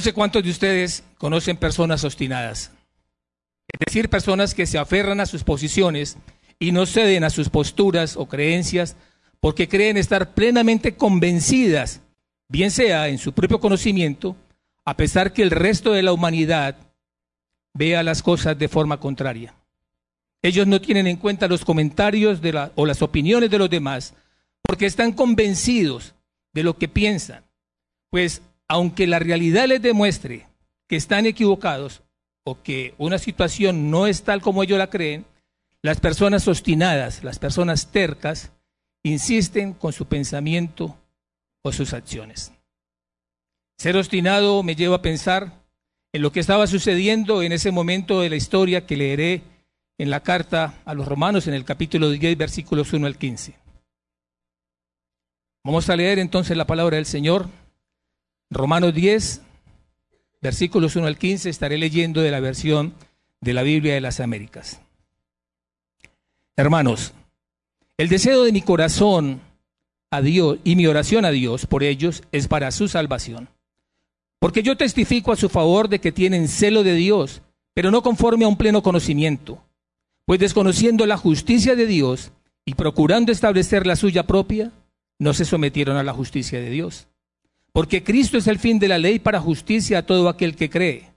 No sé cuántos de ustedes conocen personas obstinadas, es decir, personas que se aferran a sus posiciones y no ceden a sus posturas o creencias porque creen estar plenamente convencidas, bien sea en su propio conocimiento, a pesar que el resto de la humanidad vea las cosas de forma contraria. Ellos no tienen en cuenta los comentarios o las opiniones de los demás porque están convencidos de lo que piensan. Pues aunque la realidad les demuestre que están equivocados o que una situación no es tal como ellos la creen, las personas obstinadas, las personas tercas, insisten con su pensamiento o sus acciones. Ser obstinado me lleva a pensar en lo que estaba sucediendo en ese momento de la historia que leeré en la carta a los romanos en el capítulo 10, versículos 1 al 15. Vamos a leer entonces la palabra del Señor. Romanos 10, versículos 1 al 15, estaré leyendo de la versión de la Biblia de las Américas. Hermanos, el deseo de mi corazón a Dios y mi oración a Dios por ellos es para su salvación. Porque yo testifico a su favor de que tienen celo de Dios, pero no conforme a un pleno conocimiento. Pues desconociendo la justicia de Dios y procurando establecer la suya propia, no se sometieron a la justicia de Dios. Porque Cristo es el fin de la ley para justicia a todo aquel que cree.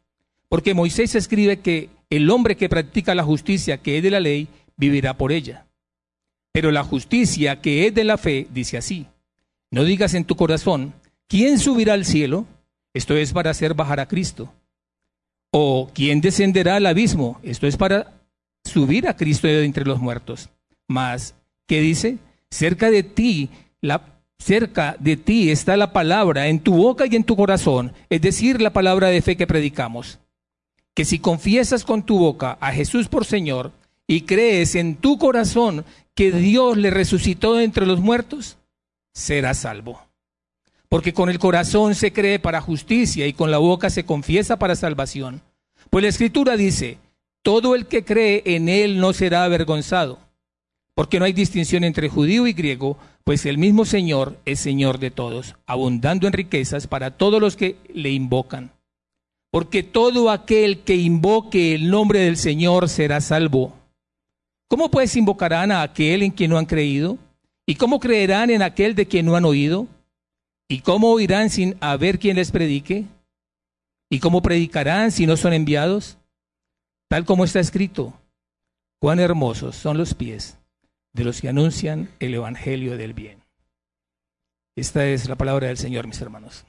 Porque Moisés escribe que el hombre que practica la justicia que es de la ley vivirá por ella. Pero la justicia que es de la fe dice así, no digas en tu corazón, ¿quién subirá al cielo? Esto es para hacer bajar a Cristo. O ¿quién descenderá al abismo? Esto es para subir a Cristo de entre los muertos. Mas, ¿qué dice? Cerca de ti, la, cerca de ti está la palabra en tu boca y en tu corazón, es decir, la palabra de fe que predicamos. Que si confiesas con tu boca a Jesús por Señor y crees en tu corazón que Dios le resucitó entre los muertos, serás salvo. Porque con el corazón se cree para justicia y con la boca se confiesa para salvación. Pues la escritura dice, todo el que cree en él no será avergonzado. Porque no hay distinción entre judío y griego, pues el mismo Señor es Señor de todos, abundando en riquezas para todos los que le invocan. Porque todo aquel que invoque el nombre del Señor será salvo. ¿Cómo pues invocarán a aquel en quien no han creído? ¿Y cómo creerán en aquel de quien no han oído? ¿Y cómo oirán sin haber quien les predique? ¿Y cómo predicarán si no son enviados? Tal como está escrito, cuán hermosos son los pies de los que anuncian el Evangelio del bien. Esta es la palabra del Señor, mis hermanos.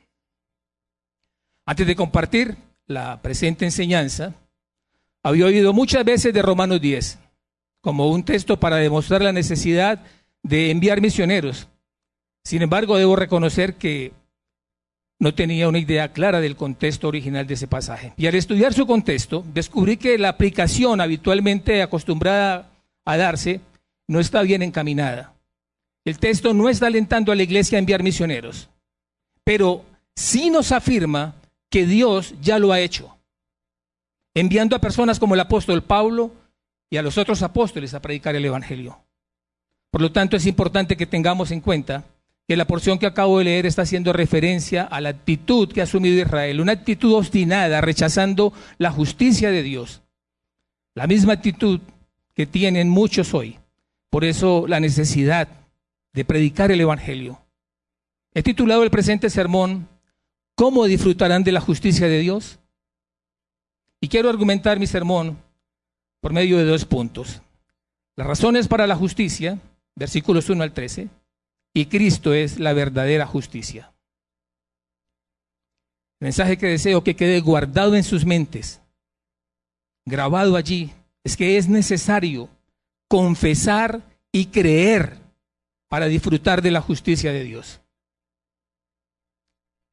Antes de compartir la presente enseñanza, había oído muchas veces de Romanos 10 como un texto para demostrar la necesidad de enviar misioneros. Sin embargo, debo reconocer que no tenía una idea clara del contexto original de ese pasaje. Y al estudiar su contexto, descubrí que la aplicación habitualmente acostumbrada a darse no está bien encaminada. El texto no está alentando a la iglesia a enviar misioneros, pero sí nos afirma que Dios ya lo ha hecho, enviando a personas como el apóstol Pablo, y a los otros apóstoles a predicar el Evangelio. Por lo tanto, es importante que tengamos en cuenta que la porción que acabo de leer está haciendo referencia a la actitud que ha asumido Israel, una actitud obstinada, rechazando la justicia de Dios. La misma actitud que tienen muchos hoy. Por eso la necesidad de predicar el Evangelio. He titulado el presente sermón, ¿Cómo disfrutarán de la justicia de Dios? Y quiero argumentar mi sermón por medio de dos puntos. Las razones para la justicia, versículos 1 al 13, y Cristo es la verdadera justicia. El mensaje que deseo que quede guardado en sus mentes, grabado allí, es que es necesario confesar y creer para disfrutar de la justicia de Dios.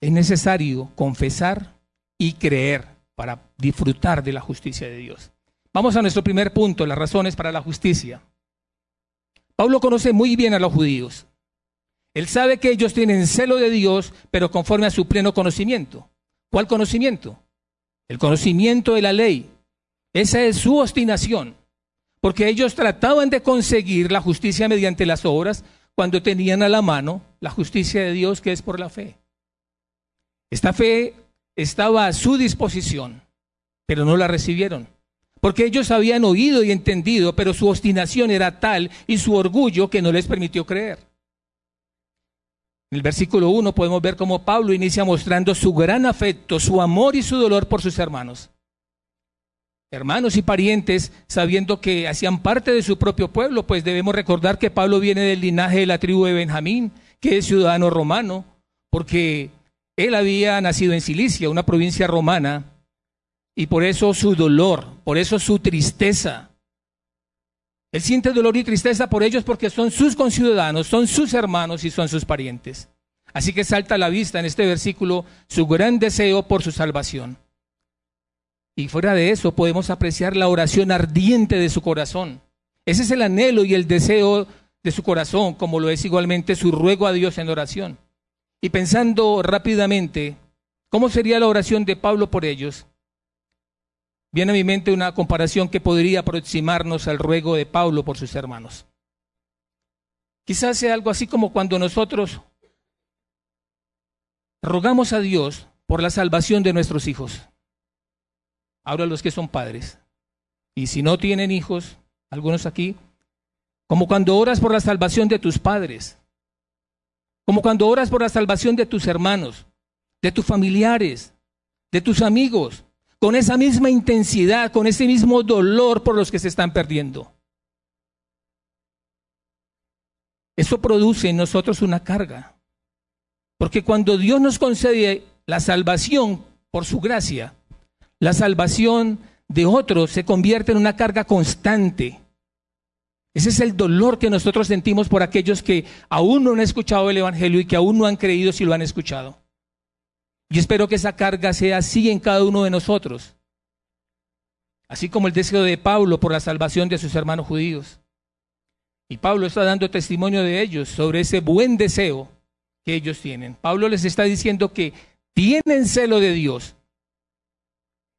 Es necesario confesar y creer para disfrutar de la justicia de Dios. Vamos a nuestro primer punto, las razones para la justicia. Pablo conoce muy bien a los judíos. Él sabe que ellos tienen celo de Dios, pero conforme a su pleno conocimiento. ¿Cuál conocimiento? El conocimiento de la ley. Esa es su obstinación, porque ellos trataban de conseguir la justicia mediante las obras cuando tenían a la mano la justicia de Dios que es por la fe. Esta fe estaba a su disposición, pero no la recibieron. Porque ellos habían oído y entendido, pero su obstinación era tal y su orgullo que no les permitió creer. En el versículo 1 podemos ver cómo Pablo inicia mostrando su gran afecto, su amor y su dolor por sus hermanos. Hermanos y parientes, sabiendo que hacían parte de su propio pueblo, pues debemos recordar que Pablo viene del linaje de la tribu de Benjamín, que es ciudadano romano, porque él había nacido en Cilicia, una provincia romana, y por eso su dolor, por eso su tristeza. Él siente dolor y tristeza por ellos porque son sus conciudadanos, son sus hermanos y son sus parientes. Así que salta a la vista en este versículo su gran deseo por su salvación. Y fuera de eso podemos apreciar la oración ardiente de su corazón. Ese es el anhelo y el deseo de su corazón, como lo es igualmente su ruego a Dios en oración. Y pensando rápidamente, ¿cómo sería la oración de Pablo por ellos? Viene a mi mente una comparación que podría aproximarnos al ruego de Pablo por sus hermanos. Quizás sea algo así como cuando nosotros rogamos a Dios por la salvación de nuestros hijos. Ahora los que son padres. Y si no tienen hijos, algunos aquí, como cuando oras por la salvación de tus padres, como cuando oras por la salvación de tus hermanos, de tus familiares, de tus amigos, con esa misma intensidad, con ese mismo dolor por los que se están perdiendo. Eso produce en nosotros una carga. Porque cuando Dios nos concede la salvación por su gracia, la salvación de otros se convierte en una carga constante. Ese es el dolor que nosotros sentimos por aquellos que aún no han escuchado el Evangelio y que aún no han creído si lo han escuchado. Y espero que esa carga sea así en cada uno de nosotros. Así como el deseo de Pablo por la salvación de sus hermanos judíos. Y Pablo está dando testimonio de ellos sobre ese buen deseo que ellos tienen. Pablo les está diciendo que tienen celo de Dios.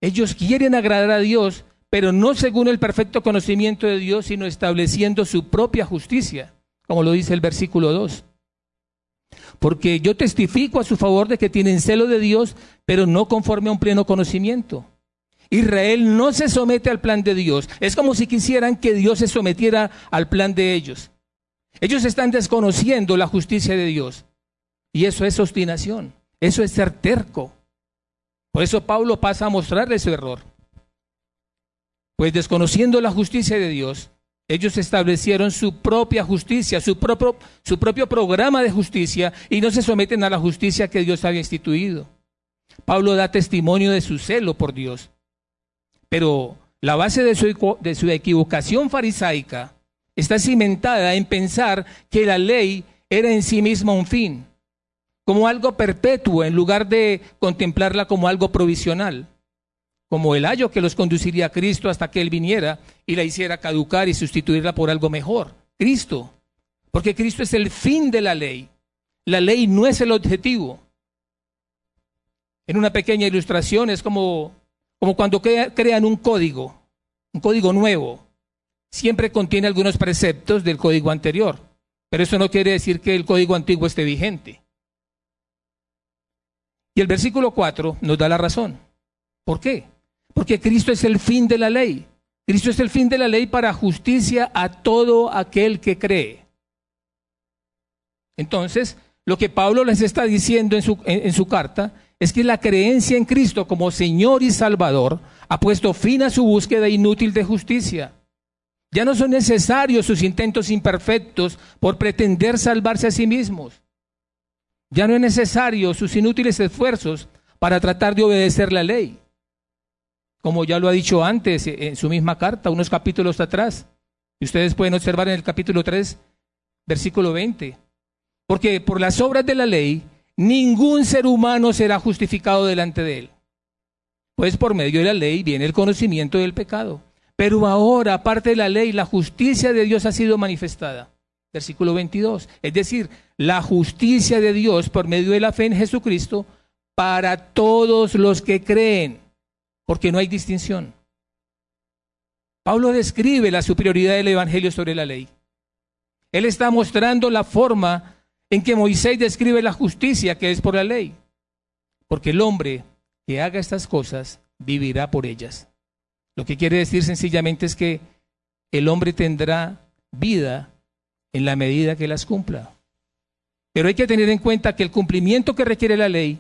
Ellos quieren agradar a Dios, pero no según el perfecto conocimiento de Dios, sino estableciendo su propia justicia, como lo dice el versículo 2. Porque yo testifico a su favor de que tienen celo de Dios, pero no conforme a un pleno conocimiento. Israel no se somete al plan de Dios. Es como si quisieran que Dios se sometiera al plan de ellos. Ellos están desconociendo la justicia de Dios. Y eso es obstinación. Eso es ser terco. Por eso Pablo pasa a mostrarle su error. Pues desconociendo la justicia de Dios, ellos establecieron su propia justicia, su propio, programa de justicia y no se someten a la justicia que Dios había instituido. Pablo da testimonio de su celo por Dios. Pero la base de su, de su equivocación farisaica está cimentada en pensar que la ley era en sí misma un fin, como algo perpetuo en lugar de contemplarla como algo provisional como el ayo que los conduciría a Cristo hasta que Él viniera y la hiciera caducar y sustituirla por algo mejor, Cristo. Porque Cristo es el fin de la ley. La ley no es el objetivo. En una pequeña ilustración es como, como cuando crean un código, un código nuevo. Siempre contiene algunos preceptos del código anterior, pero eso no quiere decir que el código antiguo esté vigente. Y el versículo 4 nos da la razón. ¿Por qué? Porque Cristo es el fin de la ley. Cristo es el fin de la ley para justicia a todo aquel que cree. Entonces, lo que Pablo les está diciendo en su, en, su, carta es que la creencia en Cristo como Señor y Salvador ha puesto fin a su búsqueda inútil de justicia. Ya no son necesarios sus intentos imperfectos por pretender salvarse a sí mismos. Ya no es necesario sus inútiles esfuerzos para tratar de obedecer la ley como ya lo ha dicho antes en su misma carta, unos capítulos atrás. Y ustedes pueden observar en el capítulo 3, versículo 20. Porque por las obras de la ley, ningún ser humano será justificado delante de él. Pues por medio de la ley viene el conocimiento del pecado. Pero ahora, aparte de la ley, la justicia de Dios ha sido manifestada. Versículo 22. Es decir, la justicia de Dios por medio de la fe en Jesucristo para todos los que creen porque no hay distinción. Pablo describe la superioridad del Evangelio sobre la ley. Él está mostrando la forma en que Moisés describe la justicia que es por la ley. Porque el hombre que haga estas cosas vivirá por ellas. Lo que quiere decir sencillamente es que el hombre tendrá vida en la medida que las cumpla. Pero hay que tener en cuenta que el cumplimiento que requiere la ley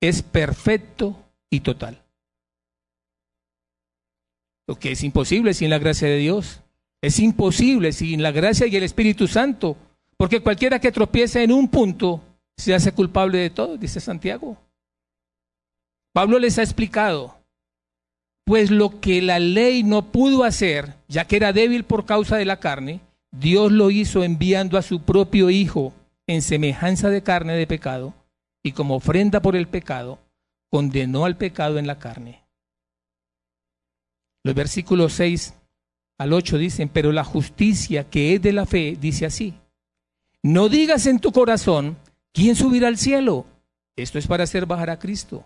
es perfecto y total. Lo que es imposible sin la gracia de Dios. Es imposible sin la gracia y el Espíritu Santo. Porque cualquiera que tropiece en un punto se hace culpable de todo, dice Santiago. Pablo les ha explicado, pues lo que la ley no pudo hacer, ya que era débil por causa de la carne, Dios lo hizo enviando a su propio Hijo en semejanza de carne de pecado, y como ofrenda por el pecado, condenó al pecado en la carne. Los versículos 6 al 8 dicen, pero la justicia que es de la fe dice así, no digas en tu corazón, ¿quién subirá al cielo? Esto es para hacer bajar a Cristo.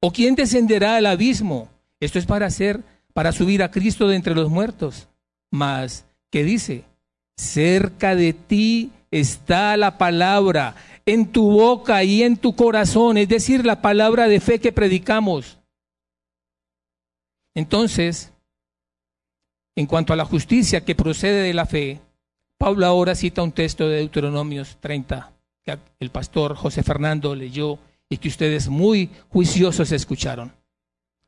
¿O quién descenderá al abismo? Esto es para hacer, para subir a Cristo de entre los muertos. Mas, ¿qué dice? Cerca de ti está la palabra, en tu boca y en tu corazón, es decir, la palabra de fe que predicamos. Entonces, en cuanto a la justicia que procede de la fe, Pablo ahora cita un texto de Deuteronomios 30 que el pastor José Fernando leyó y que ustedes muy juiciosos escucharon.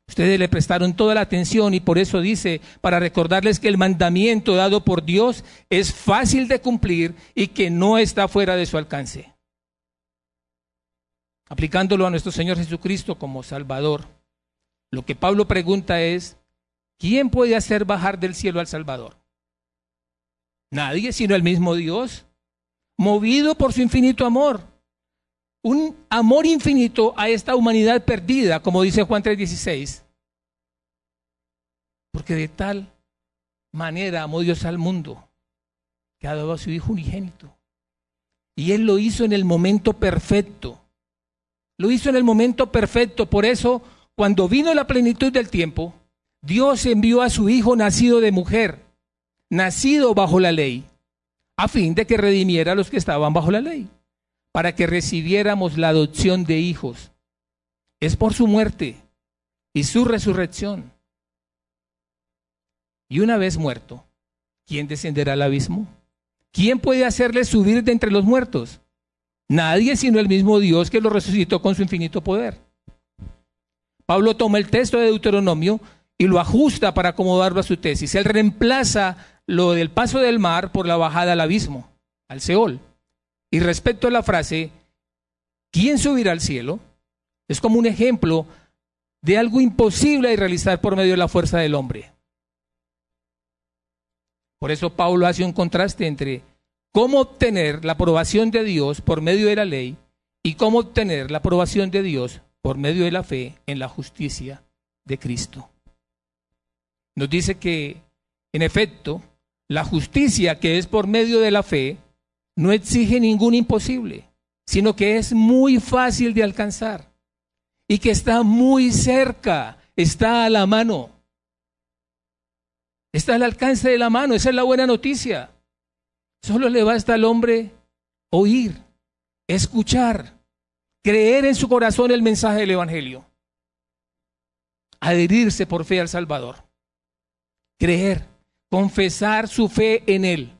Ustedes le prestaron toda la atención y por eso dice, para recordarles que el mandamiento dado por Dios es fácil de cumplir y que no está fuera de su alcance. Aplicándolo a nuestro Señor Jesucristo como Salvador, lo que Pablo pregunta es, ¿quién puede hacer bajar del cielo al Salvador? Nadie, sino el mismo Dios, movido por su infinito amor. Un amor infinito a esta humanidad perdida, como dice Juan 3:16. Porque de tal manera amó Dios al mundo, que ha dado a su Hijo unigénito. Y Él lo hizo en el momento perfecto. Lo hizo en el momento perfecto. Por eso, cuando vino la plenitud del tiempo, Dios envió a su Hijo nacido de mujer nacido bajo la ley, a fin de que redimiera a los que estaban bajo la ley, para que recibiéramos la adopción de hijos. Es por su muerte y su resurrección. Y una vez muerto, ¿quién descenderá al abismo? ¿Quién puede hacerle subir de entre los muertos? Nadie sino el mismo Dios que lo resucitó con su infinito poder. Pablo toma el texto de Deuteronomio y lo ajusta para acomodarlo a su tesis. Él reemplaza lo del paso del mar por la bajada al abismo, al Seol. Y respecto a la frase, ¿quién subirá al cielo? Es como un ejemplo de algo imposible de realizar por medio de la fuerza del hombre. Por eso Pablo hace un contraste entre cómo obtener la aprobación de Dios por medio de la ley y cómo obtener la aprobación de Dios por medio de la fe en la justicia de Cristo. Nos dice que, en efecto, la justicia que es por medio de la fe no exige ningún imposible, sino que es muy fácil de alcanzar y que está muy cerca, está a la mano. Está al alcance de la mano, esa es la buena noticia. Solo le basta al hombre oír, escuchar, creer en su corazón el mensaje del Evangelio, adherirse por fe al Salvador, creer confesar su fe en Él.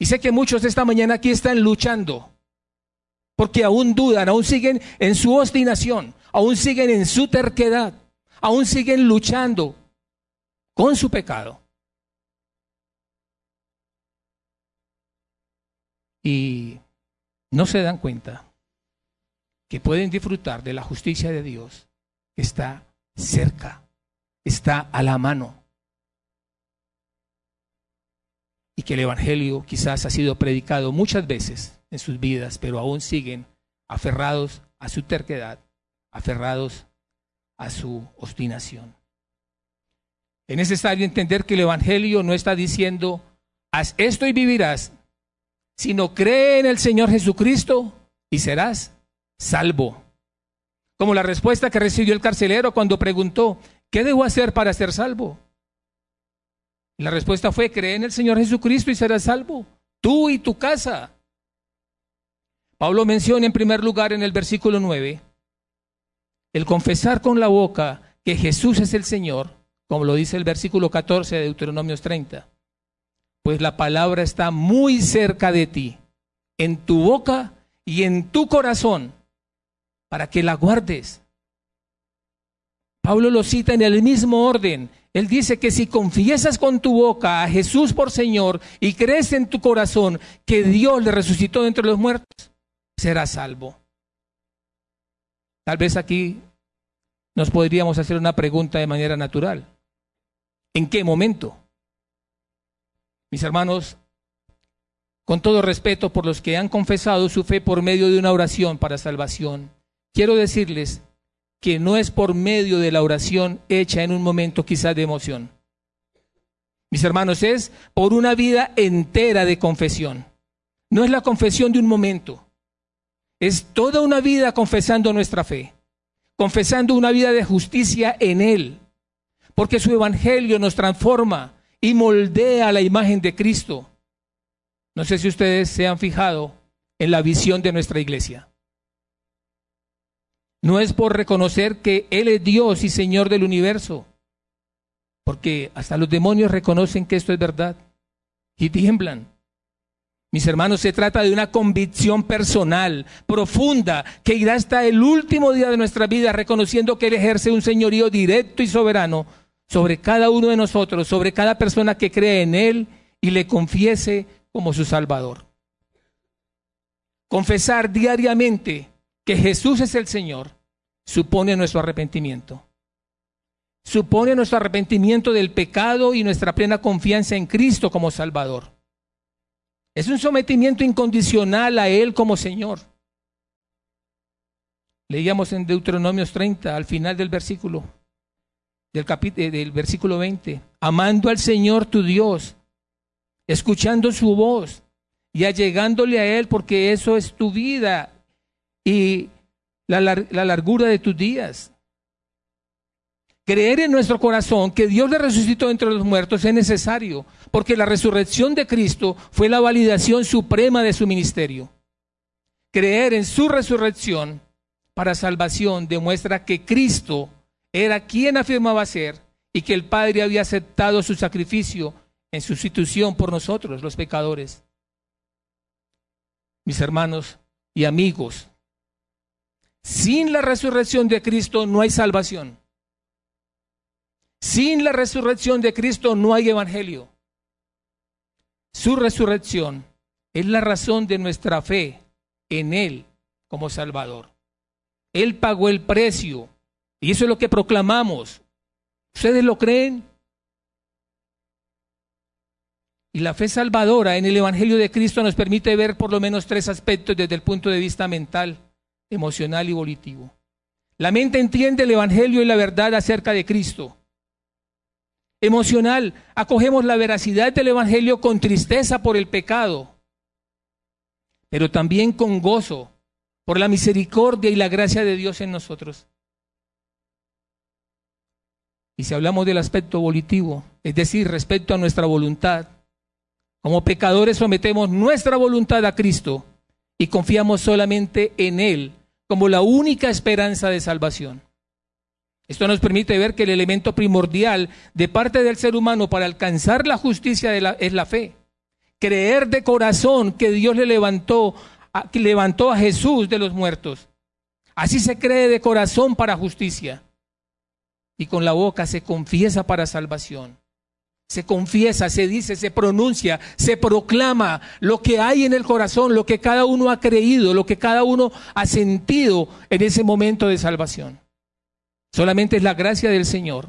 Y sé que muchos esta mañana aquí están luchando, porque aún dudan, aún siguen en su obstinación, aún siguen en su terquedad, aún siguen luchando con su pecado. Y no se dan cuenta que pueden disfrutar de la justicia de Dios que está cerca, está a la mano. Y que el Evangelio quizás ha sido predicado muchas veces en sus vidas, pero aún siguen aferrados a su terquedad, aferrados a su obstinación. Es necesario entender que el Evangelio no está diciendo, haz esto y vivirás, sino cree en el Señor Jesucristo y serás salvo. Como la respuesta que recibió el carcelero cuando preguntó, ¿qué debo hacer para ser salvo? La respuesta fue, cree en el Señor Jesucristo y serás salvo, tú y tu casa. Pablo menciona en primer lugar en el versículo 9 el confesar con la boca que Jesús es el Señor, como lo dice el versículo 14 de Deuteronomio 30, pues la palabra está muy cerca de ti, en tu boca y en tu corazón, para que la guardes. Pablo lo cita en el mismo orden. Él dice que si confiesas con tu boca a Jesús por Señor y crees en tu corazón que Dios le resucitó entre los muertos, serás salvo. Tal vez aquí nos podríamos hacer una pregunta de manera natural. ¿En qué momento? Mis hermanos, con todo respeto por los que han confesado su fe por medio de una oración para salvación, quiero decirles que no es por medio de la oración hecha en un momento quizás de emoción. Mis hermanos, es por una vida entera de confesión. No es la confesión de un momento. Es toda una vida confesando nuestra fe, confesando una vida de justicia en Él, porque su Evangelio nos transforma y moldea la imagen de Cristo. No sé si ustedes se han fijado en la visión de nuestra iglesia. No es por reconocer que Él es Dios y Señor del universo, porque hasta los demonios reconocen que esto es verdad y tiemblan. Mis hermanos, se trata de una convicción personal, profunda, que irá hasta el último día de nuestra vida reconociendo que Él ejerce un señorío directo y soberano sobre cada uno de nosotros, sobre cada persona que cree en Él y le confiese como su Salvador. Confesar diariamente que Jesús es el Señor supone nuestro arrepentimiento. Supone nuestro arrepentimiento del pecado y nuestra plena confianza en Cristo como Salvador. Es un sometimiento incondicional a Él como Señor. Leíamos en Deuteronomios 30, al final del versículo, del, capítulo, del versículo 20, amando al Señor tu Dios, escuchando su voz y allegándole a Él, porque eso es tu vida y la, la largura de tus días. Creer en nuestro corazón que Dios le resucitó entre los muertos es necesario, porque la resurrección de Cristo fue la validación suprema de su ministerio. Creer en su resurrección para salvación demuestra que Cristo era quien afirmaba ser y que el Padre había aceptado su sacrificio en sustitución por nosotros, los pecadores. Mis hermanos y amigos, sin la resurrección de Cristo no hay salvación. Sin la resurrección de Cristo no hay evangelio. Su resurrección es la razón de nuestra fe en Él como Salvador. Él pagó el precio y eso es lo que proclamamos. ¿Ustedes lo creen? Y la fe salvadora en el Evangelio de Cristo nos permite ver por lo menos tres aspectos desde el punto de vista mental, emocional y volitivo. La mente entiende el Evangelio y la verdad acerca de Cristo emocional. Acogemos la veracidad del Evangelio con tristeza por el pecado, pero también con gozo por la misericordia y la gracia de Dios en nosotros. Y si hablamos del aspecto volitivo, es decir, respecto a nuestra voluntad, como pecadores sometemos nuestra voluntad a Cristo y confiamos solamente en Él como la única esperanza de salvación. Esto nos permite ver que el elemento primordial de parte del ser humano para alcanzar la justicia es la fe. Creer de corazón que Dios le levantó, que levantó a Jesús de los muertos. Así se cree de corazón para justicia. Y con la boca se confiesa para salvación. Se confiesa, se dice, se pronuncia, se proclama lo que hay en el corazón, lo que cada uno ha creído, lo que cada uno ha sentido en ese momento de salvación. Solamente es la gracia del Señor.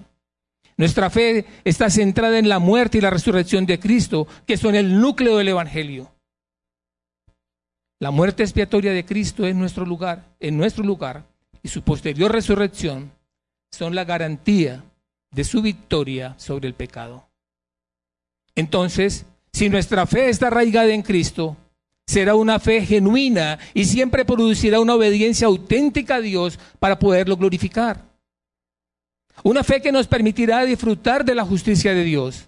Nuestra fe está centrada en la muerte y la resurrección de Cristo, que son el núcleo del Evangelio. La muerte expiatoria de Cristo en nuestro lugar, en nuestro lugar, y su posterior resurrección son la garantía de su victoria sobre el pecado. Entonces, si nuestra fe está arraigada en Cristo, será una fe genuina y siempre producirá una obediencia auténtica a Dios para poderlo glorificar. Una fe que nos permitirá disfrutar de la justicia de Dios.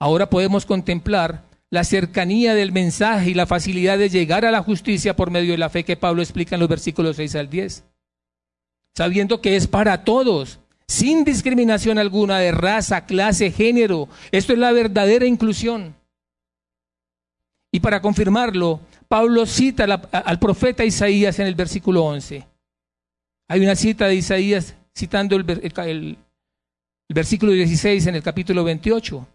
Ahora podemos contemplar la cercanía del mensaje y la facilidad de llegar a la justicia por medio de la fe que Pablo explica en los versículos 6 al 10. Sabiendo que es para todos, sin discriminación alguna de raza, clase, género. Esto es la verdadera inclusión. Y para confirmarlo, Pablo cita al profeta Isaías en el versículo 11. Hay una cita de Isaías citando el, versículo 16 en el capítulo 28.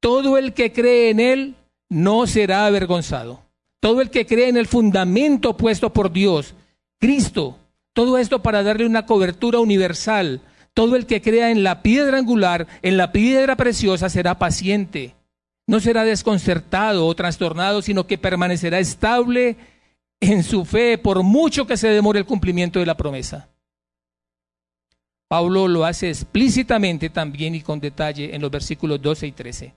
Todo el que cree en él no será avergonzado. Todo el que cree en el fundamento puesto por Dios, Cristo, todo esto para darle una cobertura universal. Todo el que crea en la piedra angular, en la piedra preciosa, será paciente. No será desconcertado o trastornado, sino que permanecerá estable en su fe por mucho que se demore el cumplimiento de la promesa. Pablo lo hace explícitamente también y con detalle en los versículos 12 y 13,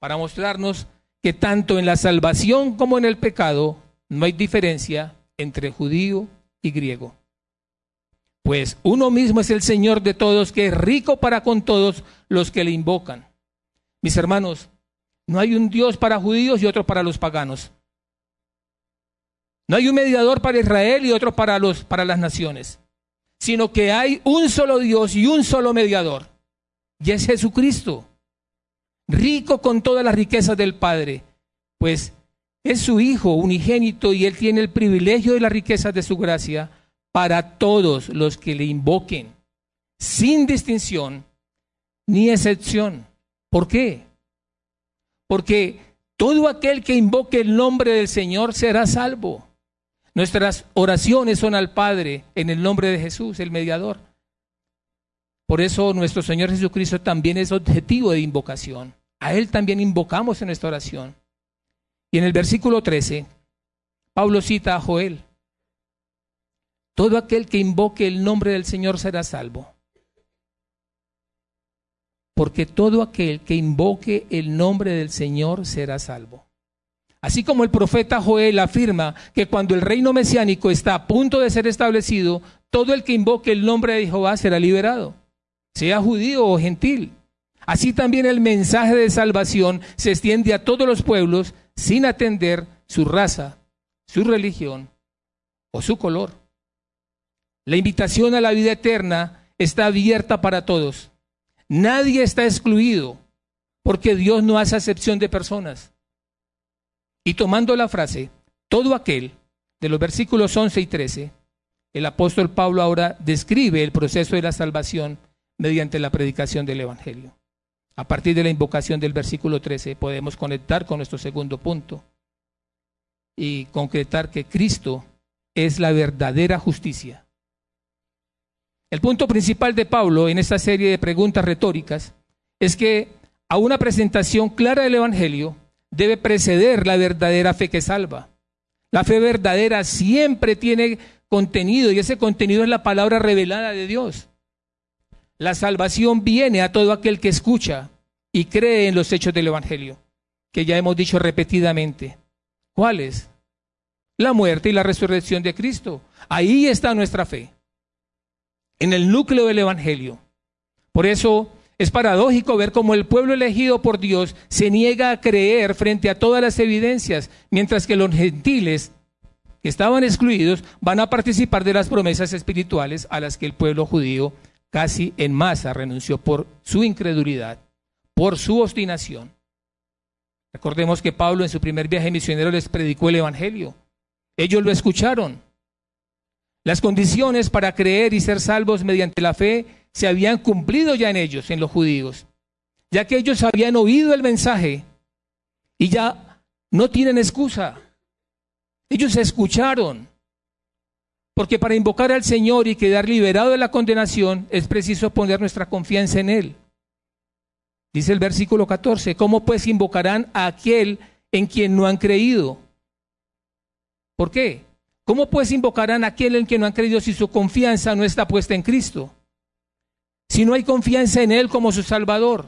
para mostrarnos que tanto en la salvación como en el pecado no hay diferencia entre judío y griego. Pues uno mismo es el Señor de todos, que es rico para con todos los que le invocan. Mis hermanos, no hay un Dios para judíos y otro para los paganos. No hay un mediador para Israel y otro para, los, para las naciones, sino que hay un solo Dios y un solo mediador, y es Jesucristo, rico con todas las riquezas del Padre, pues es su Hijo unigénito y Él tiene el privilegio de las riquezas de su gracia para todos los que le invoquen, sin distinción ni excepción. ¿Por qué? Porque todo aquel que invoque el nombre del Señor será salvo. Nuestras oraciones son al Padre en el nombre de Jesús, el mediador. Por eso nuestro Señor Jesucristo también es objetivo de invocación. A Él también invocamos en nuestra oración. Y en el versículo 13, Pablo cita a Joel. Todo aquel que invoque el nombre del Señor será salvo. Porque todo aquel que invoque el nombre del Señor será salvo. Así como el profeta Joel afirma que cuando el reino mesiánico está a punto de ser establecido, todo el que invoque el nombre de Jehová será liberado, sea judío o gentil. Así también el mensaje de salvación se extiende a todos los pueblos sin atender su raza, su religión o su color. La invitación a la vida eterna está abierta para todos. Nadie está excluido porque Dios no hace acepción de personas. Y tomando la frase, todo aquel, de los versículos 11 y 13, el apóstol Pablo ahora describe el proceso de la salvación mediante la predicación del Evangelio. A partir de la invocación del versículo 13 podemos conectar con nuestro segundo punto y concretar que Cristo es la verdadera justicia. El punto principal de Pablo en esta serie de preguntas retóricas es que a una presentación clara del Evangelio debe preceder la verdadera fe que salva. La fe verdadera siempre tiene contenido y ese contenido es la palabra revelada de Dios. La salvación viene a todo aquel que escucha y cree en los hechos del Evangelio, que ya hemos dicho repetidamente. ¿Cuáles? La muerte y la resurrección de Cristo. Ahí está nuestra fe, en el núcleo del Evangelio. Por eso es paradójico ver cómo el pueblo elegido por Dios se niega a creer frente a todas las evidencias, mientras que los gentiles que estaban excluidos van a participar de las promesas espirituales a las que el pueblo judío casi en masa renunció por su incredulidad, por su obstinación. Recordemos que Pablo en su primer viaje misionero les predicó el Evangelio. Ellos lo escucharon. Las condiciones para creer y ser salvos mediante la fe se habían cumplido ya en ellos, en los judíos, ya que ellos habían oído el mensaje y ya no tienen excusa. Ellos escucharon, porque para invocar al Señor y quedar liberado de la condenación es preciso poner nuestra confianza en Él. Dice el versículo 14, ¿cómo pues invocarán a aquel en quien no han creído? ¿Por qué? ¿Cómo pues invocarán a aquel en quien no han creído si su confianza no está puesta en Cristo? si no hay confianza en Él como su Salvador?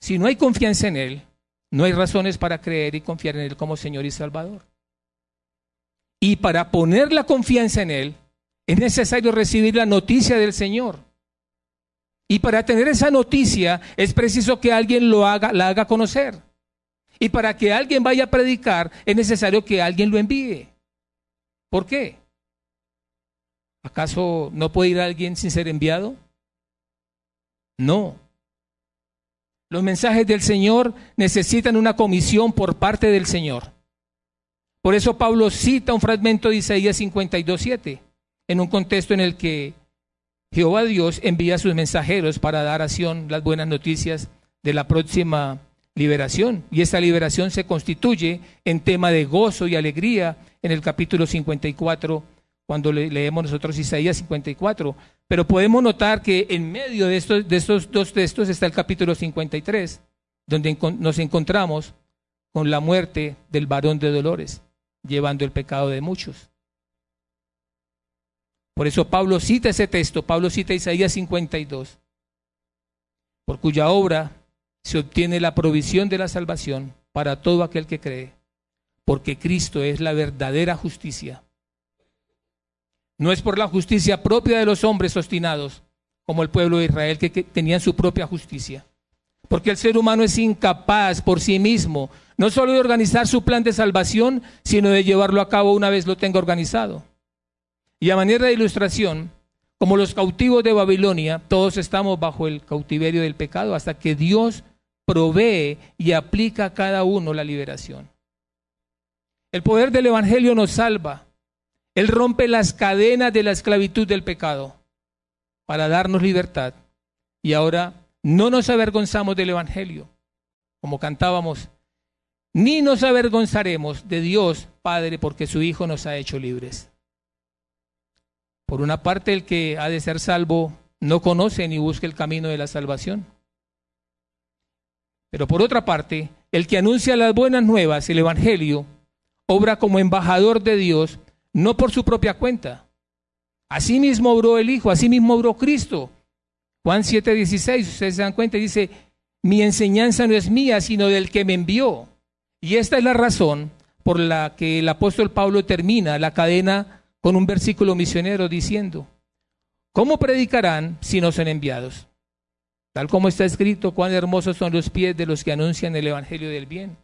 Si no hay confianza en Él, no hay razones para creer y confiar en Él como Señor y Salvador. Y para poner la confianza en Él, es necesario recibir la noticia del Señor. Y para tener esa noticia es preciso que alguien lo haga, la haga conocer. Y para que alguien vaya a predicar es necesario que alguien lo envíe. ¿Por qué? ¿Acaso no puede ir alguien sin ser enviado? No. Los mensajes del Señor necesitan una comisión por parte del Señor. Por eso Pablo cita un fragmento de Isaías 52.7, en un contexto en el que Jehová Dios envía a sus mensajeros para dar a Sion las buenas noticias de la próxima liberación. Y esta liberación se constituye en tema de gozo y alegría en el capítulo 54, cuando leemos nosotros Isaías 54. Pero podemos notar que en medio de estos, de estos dos textos está el capítulo 53, donde nos encontramos con la muerte del varón de dolores, llevando el pecado de muchos. Por eso Pablo cita ese texto, Pablo cita Isaías 52, por cuya obra se obtiene la provisión de la salvación para todo aquel que cree, porque Cristo es la verdadera justicia. No es por la justicia propia de los hombres obstinados, como el pueblo de Israel, que, tenían su propia justicia. Porque el ser humano es incapaz por sí mismo, no solo de organizar su plan de salvación, sino de llevarlo a cabo una vez lo tenga organizado. Y a manera de ilustración, como los cautivos de Babilonia, todos estamos bajo el cautiverio del pecado hasta que Dios provee y aplica a cada uno la liberación. El poder del Evangelio nos salva. Él rompe las cadenas de la esclavitud del pecado para darnos libertad. Y ahora no nos avergonzamos del Evangelio, como cantábamos, ni nos avergonzaremos de Dios Padre porque su Hijo nos ha hecho libres. Por una parte, el que ha de ser salvo no conoce ni busca el camino de la salvación. Pero por otra parte, el que anuncia las buenas nuevas, el Evangelio, obra como embajador de Dios, no por su propia cuenta. Asimismo obró el Hijo, asimismo obró Cristo. Juan 7:16, ustedes se dan cuenta, dice, mi enseñanza no es mía, sino del que me envió. Y esta es la razón por la que el apóstol Pablo termina la cadena con un versículo misionero diciendo, ¿cómo predicarán si no son enviados? Tal como está escrito, cuán hermosos son los pies de los que anuncian el Evangelio del bien.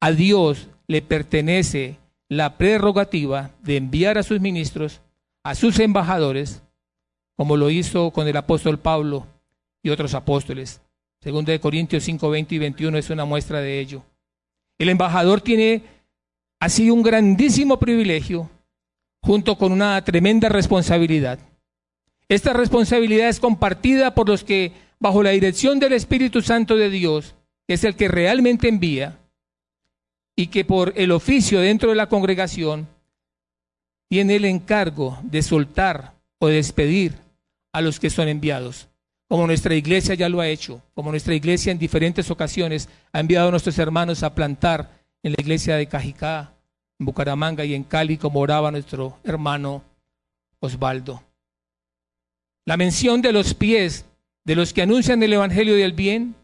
A Dios le pertenece la prerrogativa de enviar a sus ministros, a sus embajadores, como lo hizo con el apóstol Pablo y otros apóstoles. Segundo de Corintios 5, 20 y 21 es una muestra de ello. El embajador tiene así un grandísimo privilegio junto con una tremenda responsabilidad. Esta responsabilidad es compartida por los que, bajo la dirección del Espíritu Santo de Dios, es el que realmente envía, y que por el oficio dentro de la congregación tiene el encargo de soltar o despedir a los que son enviados, como nuestra iglesia ya lo ha hecho, como nuestra iglesia en diferentes ocasiones ha enviado a nuestros hermanos a plantar en la iglesia de Cajicá, en Bucaramanga y en Cali, como oraba nuestro hermano Osvaldo. La mención de los pies de los que anuncian el Evangelio del bien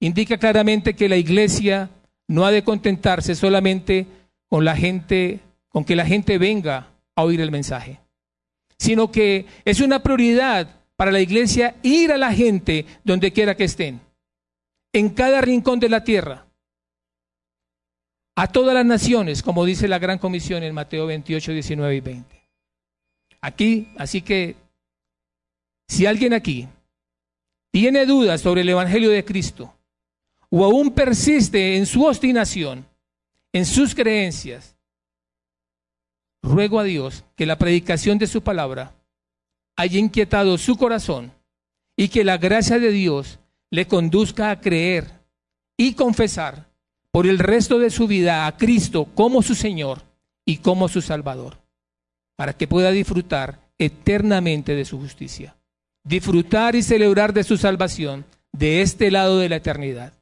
indica claramente que la iglesia no ha de contentarse solamente con la gente, con que la gente venga a oír el mensaje, sino que es una prioridad para la iglesia ir a la gente donde quiera que estén, en cada rincón de la tierra, a todas las naciones, como dice la gran comisión en Mateo 28, 19 y 20. Aquí, así que si alguien aquí tiene dudas sobre el Evangelio de Cristo o aún persiste en su obstinación, en sus creencias, ruego a Dios que la predicación de su palabra haya inquietado su corazón y que la gracia de Dios le conduzca a creer y confesar por el resto de su vida a Cristo como su Señor y como su Salvador, para que pueda disfrutar eternamente de su justicia disfrutar y celebrar de su salvación de este lado de la eternidad.